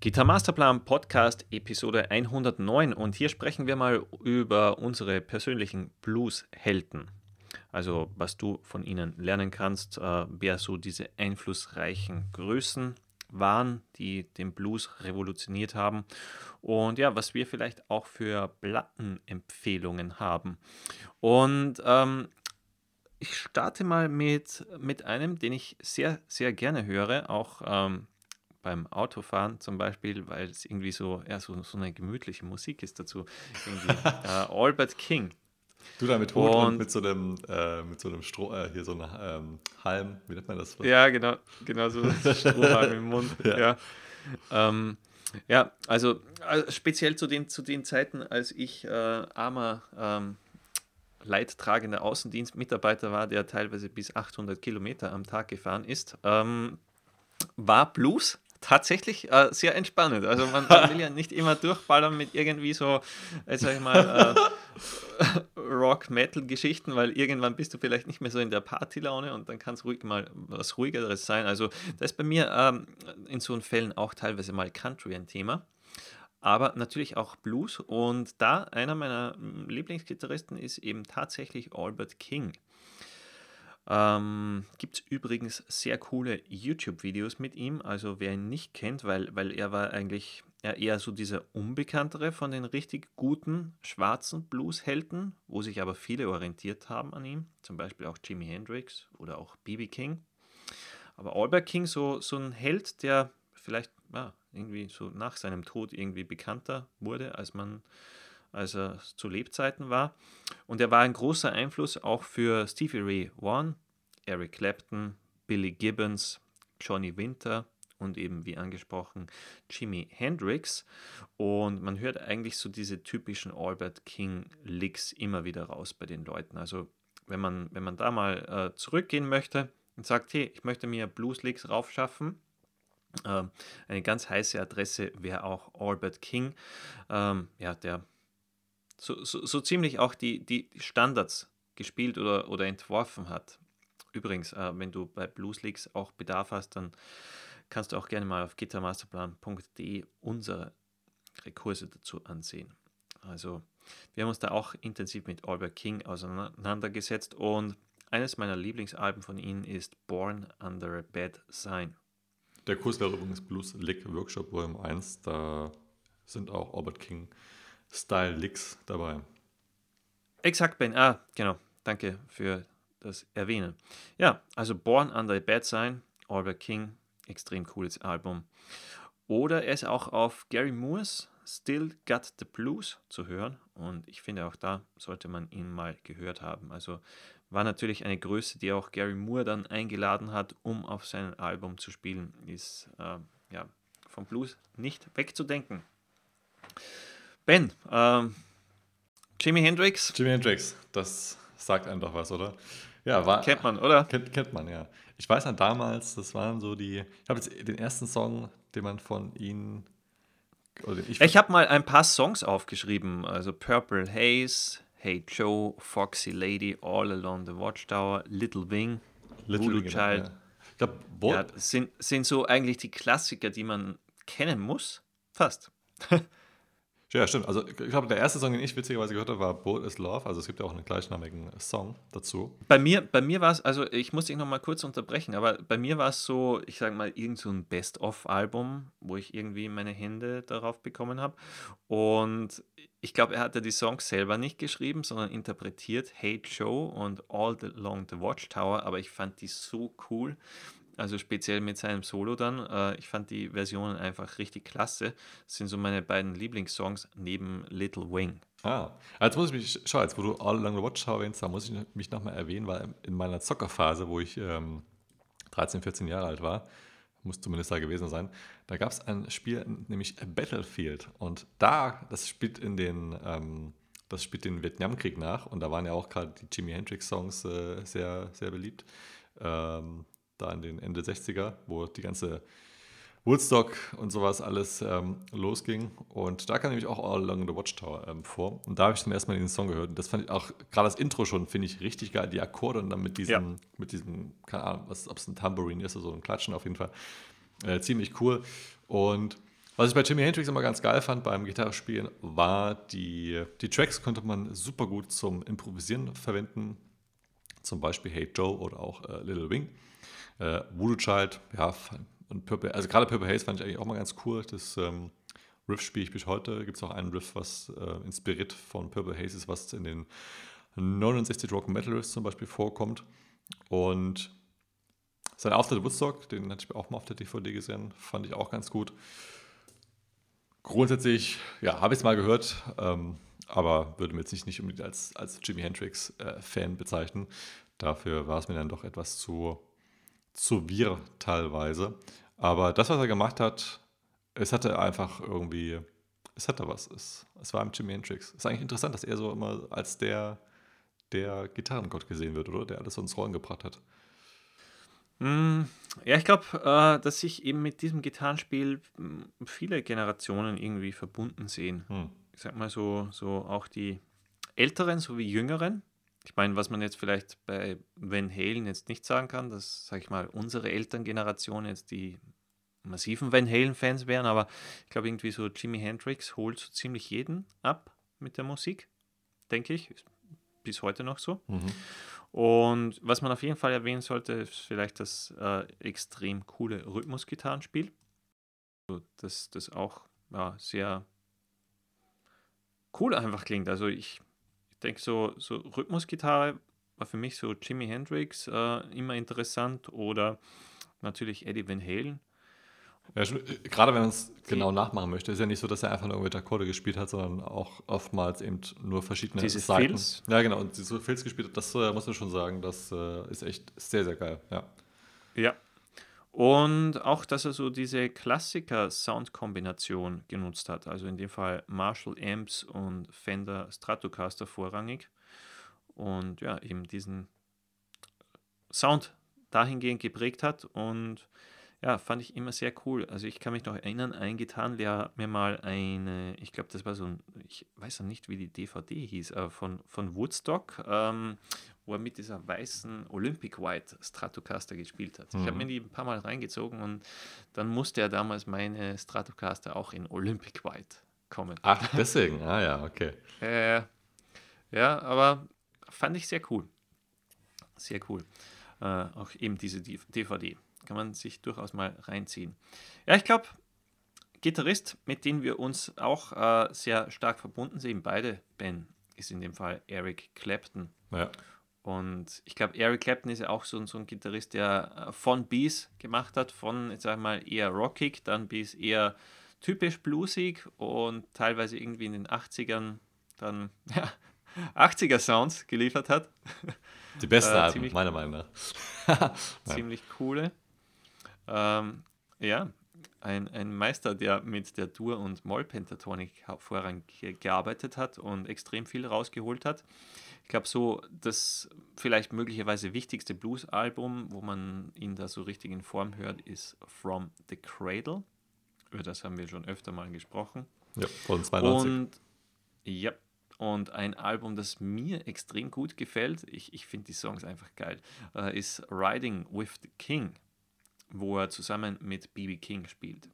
Gitarre Masterplan Podcast Episode 109 und hier sprechen wir mal über unsere persönlichen Blues-Helden. Also was du von ihnen lernen kannst, äh, wer so diese einflussreichen Größen waren, die den Blues revolutioniert haben und ja, was wir vielleicht auch für Plattenempfehlungen haben. Und ähm, ich starte mal mit, mit einem, den ich sehr, sehr gerne höre, auch ähm, beim Autofahren zum Beispiel, weil es irgendwie so, ja, so, so eine gemütliche Musik ist dazu. äh, Albert King. Du da mit Hut und, und mit so einem, äh, mit so einem Stroh, äh, hier so einem ähm, Halm, wie nennt man das? Ja, genau, genau so Strohhalm im Mund. Ja, ja. Ähm, ja also, also, speziell zu den, zu den Zeiten, als ich äh, armer ähm, leidtragender Außendienstmitarbeiter war, der teilweise bis 800 Kilometer am Tag gefahren ist, ähm, war Blues tatsächlich äh, sehr entspannend. Also man, man, will ja nicht immer durchballern mit irgendwie so, äh, sag ich mal, äh, Rock-Metal-Geschichten, weil irgendwann bist du vielleicht nicht mehr so in der Partylaune und dann kann es ruhig mal was ruhigeres sein. Also da ist bei mir ähm, in so Fällen auch teilweise mal Country ein Thema. Aber natürlich auch Blues und da einer meiner Lieblingsgitarristen ist eben tatsächlich Albert King. Ähm, Gibt es übrigens sehr coole YouTube-Videos mit ihm. Also wer ihn nicht kennt, weil, weil er war eigentlich eher so dieser unbekanntere von den richtig guten schwarzen Blues-Helden, wo sich aber viele orientiert haben an ihm. Zum Beispiel auch Jimi Hendrix oder auch B.B. King. Aber Albert King, so, so ein Held, der vielleicht ja, irgendwie so nach seinem Tod irgendwie bekannter wurde, als man als er zu Lebzeiten war. Und er war ein großer Einfluss auch für Stevie Ray Vaughan, Eric Clapton, Billy Gibbons, Johnny Winter und eben wie angesprochen Jimi Hendrix. Und man hört eigentlich so diese typischen Albert King Licks immer wieder raus bei den Leuten. Also wenn man, wenn man da mal äh, zurückgehen möchte und sagt, hey, ich möchte mir Blues Licks raufschaffen, ähm, eine ganz heiße Adresse wäre auch Albert King. Ähm, ja, der so, so, so ziemlich auch die, die Standards gespielt oder, oder entworfen hat. Übrigens, äh, wenn du bei Blues Leagues auch Bedarf hast, dann kannst du auch gerne mal auf gitarmasterplan.de unsere Kurse dazu ansehen. Also wir haben uns da auch intensiv mit Albert King auseinandergesetzt und eines meiner Lieblingsalben von ihm ist Born Under a Bad Sign. Der Kurs wäre übrigens Blues Lick Workshop Volume 1, da sind auch Albert King Style Licks dabei. Exakt, Ben. Ah, genau. Danke für das Erwähnen. Ja, also Born Under a Bad Sign, Albert King, extrem cooles Album. Oder er ist auch auf Gary Moores Still Got the Blues zu hören und ich finde auch da sollte man ihn mal gehört haben. Also war natürlich eine Größe, die auch Gary Moore dann eingeladen hat, um auf seinem Album zu spielen, ist äh, ja vom Blues nicht wegzudenken. Ben, ähm, Jimi Hendrix. Jimi Hendrix, das sagt einem doch was, oder? Ja, war, kennt man, oder? Kennt, kennt man, ja. Ich weiß noch damals, das waren so die. Ich habe jetzt den ersten Song, den man von ihnen. ich ich habe mal ein paar Songs aufgeschrieben, also Purple Haze, Hey Joe, Foxy Lady, All Along the Watchtower, Little Wing, Little Voodoo Wing, Child. Ja. Ich glaube, ja, sind, sind so eigentlich die Klassiker, die man kennen muss. Fast. Ja, stimmt. Also ich glaube, der erste Song, den ich witzigerweise gehört habe, war Boat is Love. Also es gibt ja auch einen gleichnamigen Song dazu. Bei mir, bei mir war es, also ich muss dich nochmal kurz unterbrechen, aber bei mir war es so, ich sage mal, irgend so ein Best-of-Album, wo ich irgendwie meine Hände darauf bekommen habe. Und ich glaube, er hatte die Songs selber nicht geschrieben, sondern interpretiert Hate Show und All Along the Watchtower, aber ich fand die so cool. Also speziell mit seinem Solo dann. Äh, ich fand die Versionen einfach richtig klasse. Das sind so meine beiden Lieblingssongs neben Little Wing. Ah, jetzt muss ich mich, schau, jetzt wo du All Along the Watch erwähnst, da muss ich mich nochmal erwähnen, weil in meiner Zockerphase, wo ich ähm, 13, 14 Jahre alt war, muss zumindest da gewesen sein, da gab es ein Spiel, nämlich Battlefield. Und da, das spielt in den, ähm, das spielt den Vietnamkrieg nach und da waren ja auch gerade die Jimi Hendrix-Songs äh, sehr, sehr beliebt. Ähm, da in den Ende 60er, wo die ganze Woodstock und sowas alles ähm, losging. Und da kam nämlich auch All Along the Watchtower ähm, vor. Und da habe ich dann erstmal den Song gehört. Und das fand ich auch, gerade das Intro schon, finde ich richtig geil. Die Akkorde und dann mit diesem, ja. mit diesem, keine Ahnung, ob es ein Tambourine ist oder so ein Klatschen auf jeden Fall. Äh, ziemlich cool. Und Was ich bei Jimi Hendrix immer ganz geil fand beim Gitarrespielen, war die, die Tracks konnte man super gut zum Improvisieren verwenden. Zum Beispiel Hey Joe oder auch äh, Little Wing. Äh, Voodoo Child, ja, und Purple, also gerade Purple Haze fand ich eigentlich auch mal ganz cool. Das ähm, Riff spiele ich bis heute. Gibt es auch einen Riff, was äh, inspiriert von Purple Haze ist, was in den 69 Rock Metal Riffs zum Beispiel vorkommt. Und sein Auftritt Woodstock, den hatte ich auch mal auf der DVD gesehen, fand ich auch ganz gut. Grundsätzlich, ja, habe ich es mal gehört, ähm, aber würde mir jetzt nicht, nicht unbedingt als, als Jimi Hendrix-Fan äh, bezeichnen. Dafür war es mir dann doch etwas zu, zu wirr teilweise. Aber das, was er gemacht hat, es hatte einfach irgendwie, es hatte was. Es, es war im Jimi Hendrix. Es ist eigentlich interessant, dass er so immer als der, der Gitarrengott gesehen wird, oder? Der alles so ins Rollen gebracht hat. Mm, ja, ich glaube, äh, dass sich eben mit diesem Gitarrenspiel mm, viele Generationen irgendwie verbunden sehen. Hm. Ich sag mal so, so auch die Älteren sowie Jüngeren. Ich meine, was man jetzt vielleicht bei Van Halen jetzt nicht sagen kann, dass, sag ich mal, unsere Elterngeneration jetzt die massiven Van Halen-Fans wären, aber ich glaube irgendwie so Jimi Hendrix holt so ziemlich jeden ab mit der Musik, denke ich. bis heute noch so. Mhm. Und was man auf jeden Fall erwähnen sollte, ist vielleicht das äh, extrem coole Rhythmusgitarrenspiel. Das, das auch ja, sehr cool einfach klingt. Also ich, denke, so, so Rhythmusgitarre war für mich so Jimi Hendrix äh, immer interessant oder natürlich Eddie Van Halen. Ja, äh, gerade wenn man es genau nachmachen möchte, ist ja nicht so, dass er einfach nur irgendwelche Akkorde gespielt hat, sondern auch oftmals eben nur verschiedene Diese Seiten. Filz? Ja, genau, und diese Filz gespielt hat, das äh, muss man schon sagen, das äh, ist echt sehr, sehr geil, ja. Ja. Und auch, dass er so diese Klassiker-Sound-Kombination genutzt hat, also in dem Fall Marshall Amps und Fender Stratocaster vorrangig. Und ja, eben diesen Sound dahingehend geprägt hat und ja, fand ich immer sehr cool. Also ich kann mich noch erinnern, ein Gitarrenlehrer mir mal eine, ich glaube, das war so ein, ich weiß noch nicht, wie die DVD hieß, aber von, von Woodstock, ähm, wo er mit dieser weißen Olympic White Stratocaster gespielt hat. Mhm. Ich habe mir die ein paar Mal reingezogen und dann musste er damals meine Stratocaster auch in Olympic White kommen. Ach, deswegen, ah ja, okay. Äh, ja, aber fand ich sehr cool. Sehr cool. Äh, auch eben diese DVD kann man sich durchaus mal reinziehen. Ja, ich glaube, Gitarrist, mit dem wir uns auch äh, sehr stark verbunden sehen, beide Ben, ist in dem Fall Eric Clapton. Ja. Und ich glaube, Eric Clapton ist ja auch so, so ein Gitarrist, der äh, von Bees gemacht hat, von, jetzt sag ich mal, eher rockig, dann bis eher typisch bluesig und teilweise irgendwie in den 80ern dann, ja, 80er Sounds geliefert hat. Die besten äh, Alben, meiner Meinung nach. ziemlich coole. Ähm, ja, ein, ein Meister, der mit der Dur- und Moll-Pentatonik vorrangig gearbeitet hat und extrem viel rausgeholt hat. Ich glaube, so das vielleicht möglicherweise wichtigste Blues-Album, wo man ihn da so richtig in Form hört, ist From the Cradle. Über das haben wir schon öfter mal gesprochen. Ja, von 92. Und ja, und ein Album, das mir extrem gut gefällt, ich, ich finde die Songs einfach geil, äh, ist Riding with the King wo er zusammen mit BB King spielt.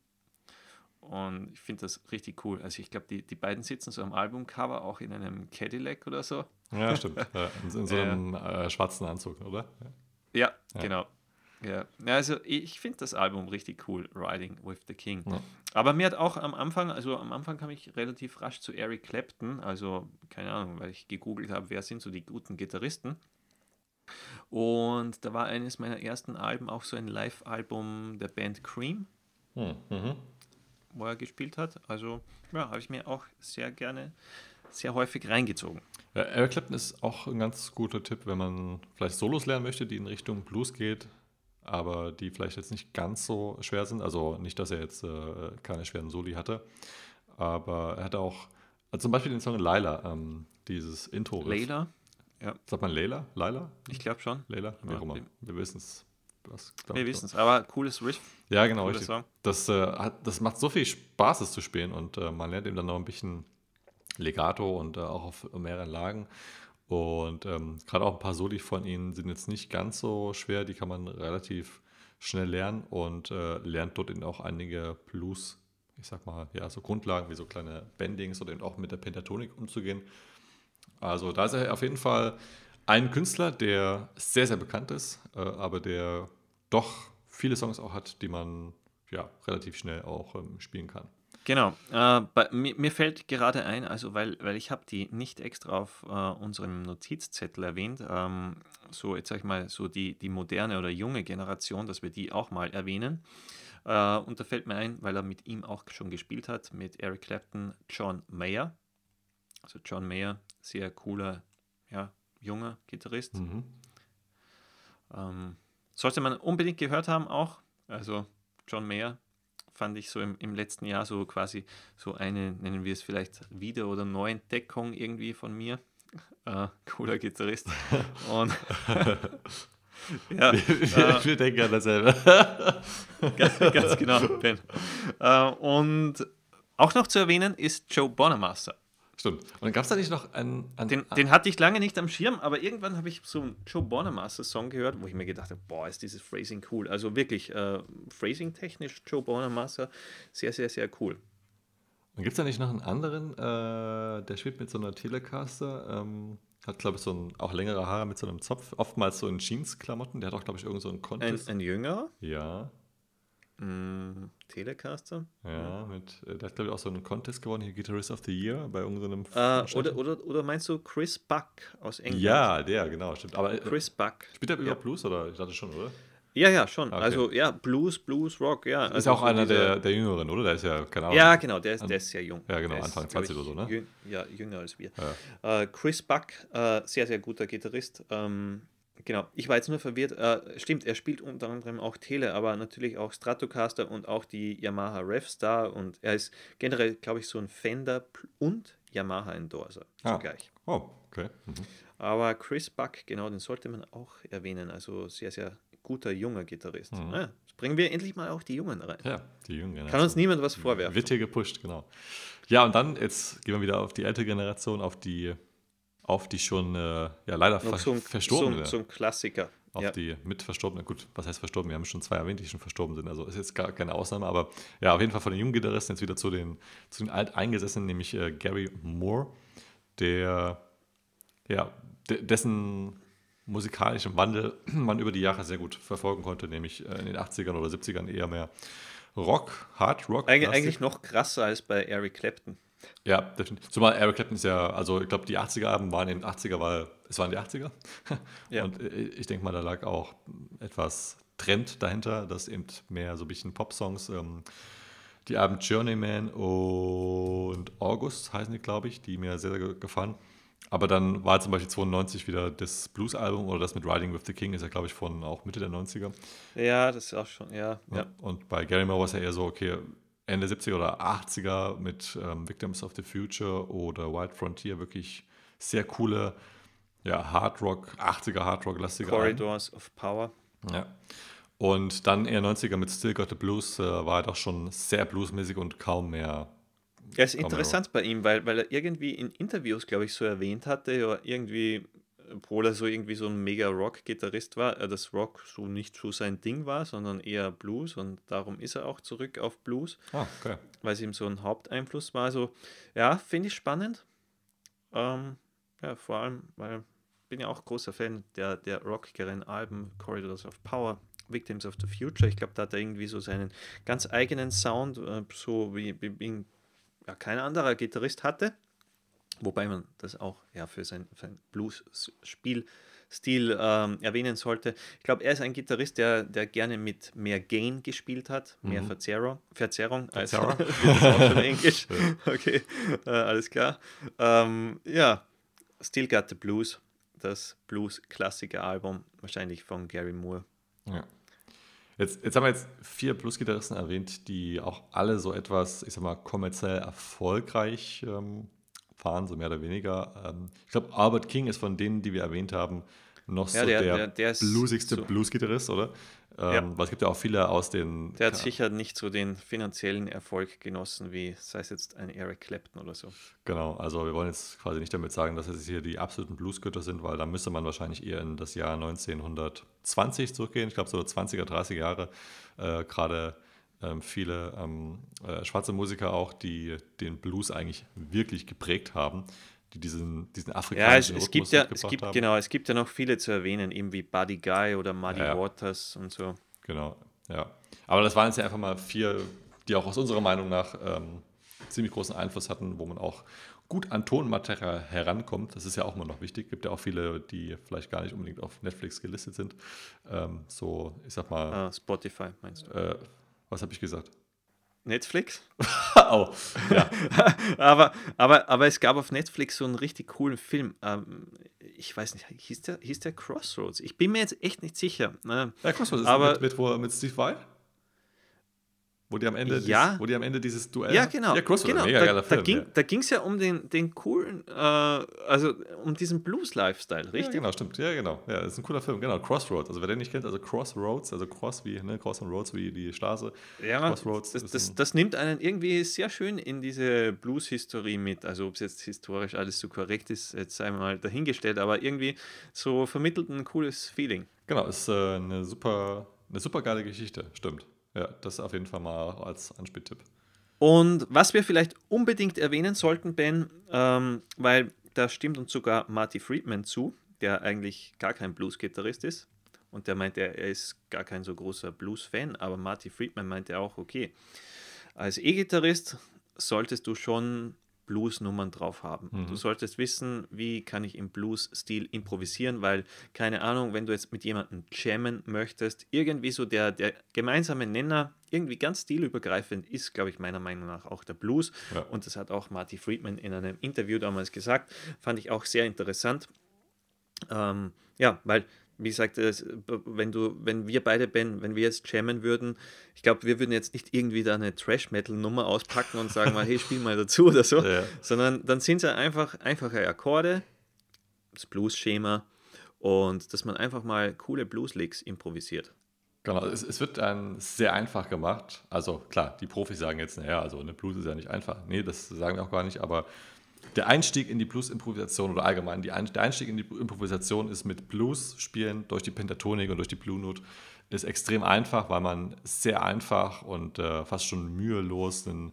Und ich finde das richtig cool. Also ich glaube, die, die beiden sitzen so am Albumcover auch in einem Cadillac oder so. Ja, stimmt. in, in, so einem äh, schwarzen Anzug, oder? Ja, ja. genau. Ja. also ich finde das Album richtig cool, Riding with the King. Ja. Aber mir hat auch am Anfang, also am Anfang kam ich relativ rasch zu Eric Clapton, also keine Ahnung, weil ich gegoogelt habe, wer sind so die guten Gitarristen. Und da war eines meiner ersten Alben auch so ein Live-Album der Band Cream, hm, mhm. Wo er gespielt hat. Also ja, habe ich mir auch sehr gerne, sehr häufig reingezogen. Ja, Eric Clapton ist auch ein ganz guter Tipp, wenn man vielleicht Solos lernen möchte, die in Richtung Blues geht, aber die vielleicht jetzt nicht ganz so schwer sind. Also nicht, dass er jetzt äh, keine schweren Soli hatte, aber er hatte auch also zum Beispiel den Song Laila, ähm, dieses Intro. Laila? Ja. Sagt man Leila? Leila? Ich glaube schon. Leila? Wie auch immer. Wir wissen es. Wir wissen es, aber cooles Riff. Ja, genau. Das, äh, hat, das macht so viel Spaß, es zu spielen und äh, man lernt eben dann noch ein bisschen Legato und äh, auch auf mehreren Lagen. Und ähm, gerade auch ein paar Soli von ihnen sind jetzt nicht ganz so schwer, die kann man relativ schnell lernen und äh, lernt dort eben auch einige Blues ich sag mal, ja, so Grundlagen wie so kleine Bendings oder eben auch mit der Pentatonik umzugehen. Also da ist er auf jeden Fall ein Künstler, der sehr, sehr bekannt ist, äh, aber der doch viele Songs auch hat, die man ja relativ schnell auch ähm, spielen kann. Genau. Äh, bei, mir, mir, fällt gerade ein, also weil, weil ich habe die nicht extra auf äh, unserem Notizzettel erwähnt, ähm, so jetzt sag ich mal, so die, die moderne oder junge Generation, dass wir die auch mal erwähnen. Äh, und da fällt mir ein, weil er mit ihm auch schon gespielt hat, mit Eric Clapton, John Mayer. Also John Mayer, sehr cooler, ja, junger Gitarrist. Mhm. Ähm, sollte man unbedingt gehört haben auch. Also John Mayer fand ich so im, im letzten Jahr so quasi so eine, nennen wir es vielleicht Wieder- oder Neuentdeckung irgendwie von mir. Äh, cooler Gitarrist. Und ja, wir, äh, wir, denken an dasselbe. ganz, ganz genau, Ben. Äh, und auch noch zu erwähnen ist Joe Bonamassa. Stimmt. Und gab es da nicht noch einen. einen den, den, hatte ich lange nicht am Schirm, aber irgendwann habe ich so einen Joe Bonamassa-Song gehört, wo ich mir gedacht habe: Boah, ist dieses Phrasing cool. Also wirklich, äh, Phrasing-technisch Joe Bonamassa sehr, sehr, sehr cool. Und gibt es da nicht noch einen anderen, äh, der spielt mit so einer Telecaster? Ähm, hat, glaube ich, so ein, auch längere Haare mit so einem Zopf, oftmals so in Jeans-Klamotten. Der hat auch, glaube ich, irgend so einen Contest. Ein, ein Jünger? Ja. Mm, Telecaster? Ja, mit, äh, der hat, glaube ich, auch so einen Contest gewonnen, hier Guitarist of the Year, bei irgendeinem. Uh, oder, oder, oder meinst du Chris Buck aus England? Ja, der, genau, stimmt. Aber, äh, Chris Buck. Spielt er überhaupt ja. Blues oder? Ich dachte schon, oder? Ja, ja, schon. Okay. Also ja, Blues, Blues, Rock, ja. Ist also auch so einer der, der Jüngeren, oder? Der ist ja, keine Ahnung. Ja, genau, der ist, der ist sehr jung. Ja, genau, Anfang 20 oder so, ne? Jüng, ja, jünger als wir. Ja. Äh, Chris Buck, äh, sehr, sehr guter Gitarrist. Ähm, genau, ich war jetzt nur verwirrt. Äh, stimmt, er spielt unter anderem auch Tele, aber natürlich auch Stratocaster und auch die Yamaha Revstar und er ist generell, glaube ich, so ein Fender und Yamaha Endorser ah. zugleich. Oh, okay. Mhm. Aber Chris Buck, genau, den sollte man auch erwähnen. Also sehr, sehr guter junger Gitarrist. Mhm. Ja, jetzt bringen wir endlich mal auch die Jungen rein. Ja, die Jungen. Kann uns niemand was vorwerfen. Wird hier gepusht, genau. Ja, und dann, jetzt gehen wir wieder auf die ältere Generation, auf die, auf die schon äh, ja, leider ver ein, verstorbene. So, ein Klassiker. Auf ja. die mitverstorbene, gut, was heißt verstorben? Wir haben schon zwei erwähnt, die schon verstorben sind, also ist jetzt gar keine Ausnahme, aber ja, auf jeden Fall von den jungen Gitarristen jetzt wieder zu den, zu den alteingesessenen, nämlich äh, Gary Moore, der, ja, dessen musikalischen Wandel man über die Jahre sehr gut verfolgen konnte, nämlich äh, in den 80ern oder 70ern eher mehr Rock, Hard Rock. Eig eigentlich noch krasser als bei Eric Clapton. Ja, definitiv. Zumal Eric Clapton ist ja, also ich glaube, die 80er-Alben waren in den 80er, weil es waren die 80er. ja. Und äh, ich denke mal, da lag auch etwas Trend dahinter, dass eben mehr so ein bisschen Pop-Songs, ähm, die Alben Journeyman und August heißen die, glaube ich, die mir sehr, sehr gefallen. Aber dann war zum Beispiel 92 wieder das Blues-Album oder das mit Riding with the King, ist ja, glaube ich, von auch Mitte der 90er. Ja, das ist auch schon, ja. ja. Und bei Gary Moore war es ja eher so, okay, Ende 70er oder 80er mit ähm, Victims of the Future oder Wild Frontier wirklich sehr coole, ja, Hard Rock, 80er Hard Rock-lastige Corridors Alben. of Power. Ja. Und dann eher 90er mit Still Got the Blues äh, war doch schon sehr bluesmäßig und kaum mehr ja, ist interessant bei ihm, weil, weil er irgendwie in Interviews, glaube ich, so erwähnt hatte, ja, irgendwie, obwohl er so irgendwie so ein mega Rock-Gitarrist war, äh, dass Rock so nicht so sein Ding war, sondern eher Blues und darum ist er auch zurück auf Blues, ah, okay. weil es ihm so ein Haupteinfluss war. Also, ja, finde ich spannend. Ähm, ja, vor allem, weil ich bin ja auch großer Fan der, der rockigeren Alben, Corridors of Power, Victims of the Future. Ich glaube, da hat er irgendwie so seinen ganz eigenen Sound, äh, so wie, wie, ja, kein anderer Gitarrist hatte. Wobei man das auch ja, für sein, sein Blues-Spielstil ähm, erwähnen sollte. Ich glaube, er ist ein Gitarrist, der, der gerne mit mehr Gain gespielt hat, mehr mhm. Verzerrung, Verzerrung, Verzerrung. Also, Englisch. Okay, äh, alles klar. Ähm, ja, Still Got the Blues, das Blues-Klassiker-Album, wahrscheinlich von Gary Moore. Ja. Jetzt, jetzt haben wir jetzt vier Blues-Gitarristen erwähnt, die auch alle so etwas, ich sag mal, kommerziell erfolgreich ähm, fahren, so mehr oder weniger. Ähm, ich glaube, Albert King ist von denen, die wir erwähnt haben, noch ja, so der, der, der bluesigste so Blues-Gitarrist, oder? Ähm, ja. Weil es gibt ja auch viele aus den. Der hat sicher nicht so den finanziellen Erfolg genossen, wie sei es jetzt ein Eric Clapton oder so. Genau, also wir wollen jetzt quasi nicht damit sagen, dass es hier die absoluten Bluesgötter sind, weil da müsste man wahrscheinlich eher in das Jahr 1920 zurückgehen. Ich glaube, so 20er, 30er Jahre. Äh, Gerade viele ähm, äh, schwarze Musiker auch, die den Blues eigentlich wirklich geprägt haben, die diesen, diesen Ja, es, afrikanischen es gibt ja, es gibt, haben. genau, es gibt ja noch viele zu erwähnen, eben wie Buddy Guy oder Muddy Ja, ja. Waters und so. Genau, ja. Aber das waren jetzt ja einfach mal vier, die auch aus unserer Meinung nach ähm, ziemlich großen Einfluss hatten, wo man auch gut an Tonmaterial herankommt. Das ist ja auch immer noch wichtig. Gibt ja auch viele, die vielleicht gar nicht unbedingt auf Netflix gelistet sind. Ähm, so, ich sag mal, Ah, Spotify meinst du? äh, was habe ich gesagt? Netflix? oh, ja. aber, aber, aber es gab auf Netflix so einen richtig coolen Film. Ähm, ich weiß nicht, hieß der, hieß der Crossroads? Ich bin mir jetzt echt nicht sicher. Ne? Ja, Crossroads ist Aber- mit, mit, wo, mit Steve Vai? Wo die am Ende, Ja. dies, wo die am Ende dieses Duell Ja, genau. Ja, Crossroads, genau. mega da, Film. ging ja. da ging es ja um den, den coolen, äh, also um diesen Blues-Lifestyle, Ja, richtig? genau, stimmt. Ja, genau. Ja, das ist ein cooler Film. Genau, Crossroads. Also wer den nicht kennt, also Crossroads, also Cross wie, ne, Cross und Roads wie die Straße. Ja, Crossroads das, das, das nimmt einen irgendwie sehr schön in diese Blues-Historie mit. Also ob es jetzt historisch alles so korrekt ist, jetzt einmal dahingestellt, aber irgendwie so vermittelt ein cooles Feeling. Genau, ist äh, eine super, eine super geile Geschichte, stimmt. Ja, das auf jeden Fall mal als Anspieltipp. Und was wir vielleicht unbedingt erwähnen sollten, Ben, ähm, weil da stimmt uns sogar Marty Friedman zu, der eigentlich gar kein Blues-Gitarrist ist. Und der meinte, er ist gar kein so großer Blues-Fan, aber Marty Friedman meinte auch, okay, als E-Gitarrist solltest du schon Blues-Nummern drauf haben. Du solltest wissen, wie kann ich im Blues-Stil improvisieren, weil, keine Ahnung, wenn du jetzt mit jemandem jammen möchtest, irgendwie so der, der gemeinsame Nenner, irgendwie ganz stilübergreifend ist, glaube ich, meiner Meinung nach auch der Blues. Ja. Und das hat auch Marty Friedman in einem Interview damals gesagt. Fand ich auch sehr interessant. Ähm, ja, weil, wie gesagt, es, wenn du, wenn wir beide, Ben, wenn wir jetzt jammen würden, ich glaube, wir würden jetzt nicht irgendwie da eine Trash-Metal-Nummer auspacken und sagen mal, hey, spiel mal dazu oder so, Ja. sondern dann sind es ja einfach einfache Akkorde, das Blues-Schema und dass man einfach mal coole Blues-Licks improvisiert. Genau, es, es wird dann sehr einfach gemacht. Also klar, die Profis sagen jetzt, naja, also eine Blues ist ja nicht einfach. Nee, das sagen wir auch gar nicht, aber der Einstieg in die Blues-Improvisation oder allgemein die Ein der Einstieg in die Improvisation ist mit Blues spielen durch die Pentatonik und durch die Blue Note ist extrem einfach, weil man sehr einfach und äh, fast schon mühelos einen,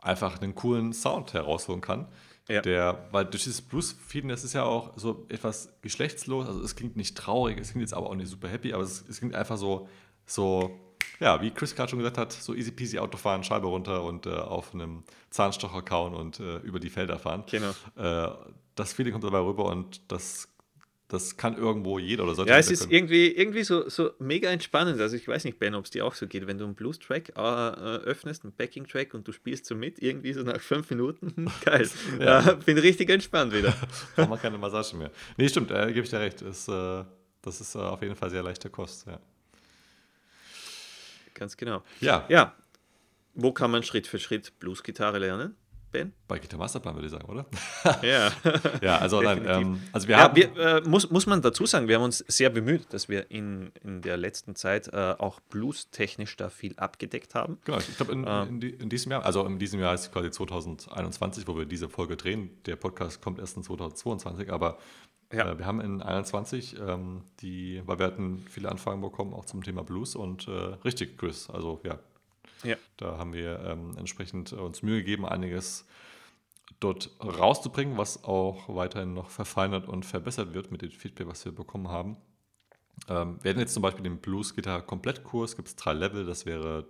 einfach einen coolen Sound herausholen kann. Ja. Der, weil durch dieses Blues-Feeden, das ist ja auch so etwas geschlechtslos, also es klingt nicht traurig, es klingt jetzt aber auch nicht super happy, aber es, es klingt einfach so, so, ja, wie Chris gerade schon gesagt hat, so easy peasy Autofahren, Scheibe runter und äh, auf einem Zahnstocher kauen und äh, über die Felder fahren. Genau. Äh, das Feeling kommt dabei rüber und das, das kann irgendwo jeder oder sollte Ja, es ist können. irgendwie, irgendwie so, so mega entspannend. Also ich weiß nicht, Ben, ob es dir auch so geht, wenn du einen Blues-Track äh, äh, öffnest, einen Backing-Track und du spielst so mit, irgendwie so nach fünf Minuten. Geil. Ja. Bin richtig entspannt wieder. Braucht man keine Massage mehr. Nee, stimmt, äh, gebe ich dir recht. Ist, das ist auf jeden Fall sehr leichte Kost. Ja. Ganz genau. ja, Ja, wo kann man Schritt für Schritt Blues-Gitarre lernen, Ben? bei Gitter Masterplan würde ich sagen, oder? Ja. ja, also nein, ähm, also wir ja, haben. wir, äh, muss, muss man dazu sagen, wir haben uns sehr bemüht, dass wir in, in der letzten Zeit äh, auch blues-technisch da viel abgedeckt haben. Genau, ich glaube, in, Ähm. in, in diesem Jahr, also in diesem Jahr ist quasi 2021, wo wir diese Folge drehen. Der Podcast kommt erst in 2022, aber Ja. äh, wir haben in 21 ähm, die, weil wir hatten viele Anfragen bekommen, auch zum Thema Blues und äh, richtig, Chris. Also ja, Ja. da haben wir ähm, entsprechend äh, uns Mühe gegeben, einiges dort rauszubringen, was auch weiterhin noch verfeinert und verbessert wird mit dem Feedback, was wir bekommen haben. Ähm, wir hätten jetzt zum Beispiel den Blues-Gitarre-Komplettkurs, gibt es drei Level, das wäre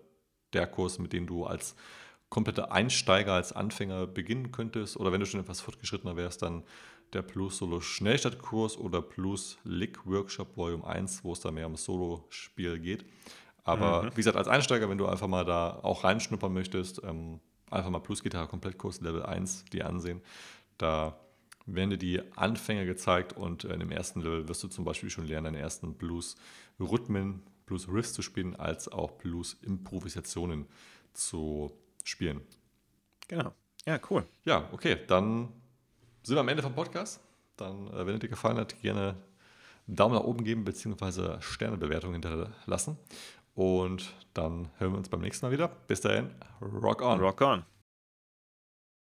der Kurs, mit dem du als kompletter Einsteiger, als Anfänger beginnen könntest. Oder wenn du schon etwas fortgeschrittener wärst, dann der Blues-Solo-Schnellstartkurs oder Blues-Lick-Workshop Volume 1, wo es dann mehr ums Solo-Spiel geht. Aber wie gesagt, als Einsteiger, wenn du einfach mal da auch reinschnuppern möchtest, ähm, einfach mal Blues-Gitarre-Komplettkurs Level 1 dir ansehen. Da werden dir die Anfänge gezeigt und äh, in dem ersten Level wirst du zum Beispiel schon lernen, deine ersten Blues-Rhythmen, Blues-Riffs zu spielen, als auch Blues-Improvisationen zu spielen. Genau. Ja, cool. Ja, okay, dann sind wir am Ende vom Podcast. Dann, äh, wenn es dir gefallen hat, gerne einen Daumen nach oben geben bzw. Sternebewertung hinterlassen. Und dann hören wir uns beim nächsten Mal wieder. Bis dahin, rock on. Rock on.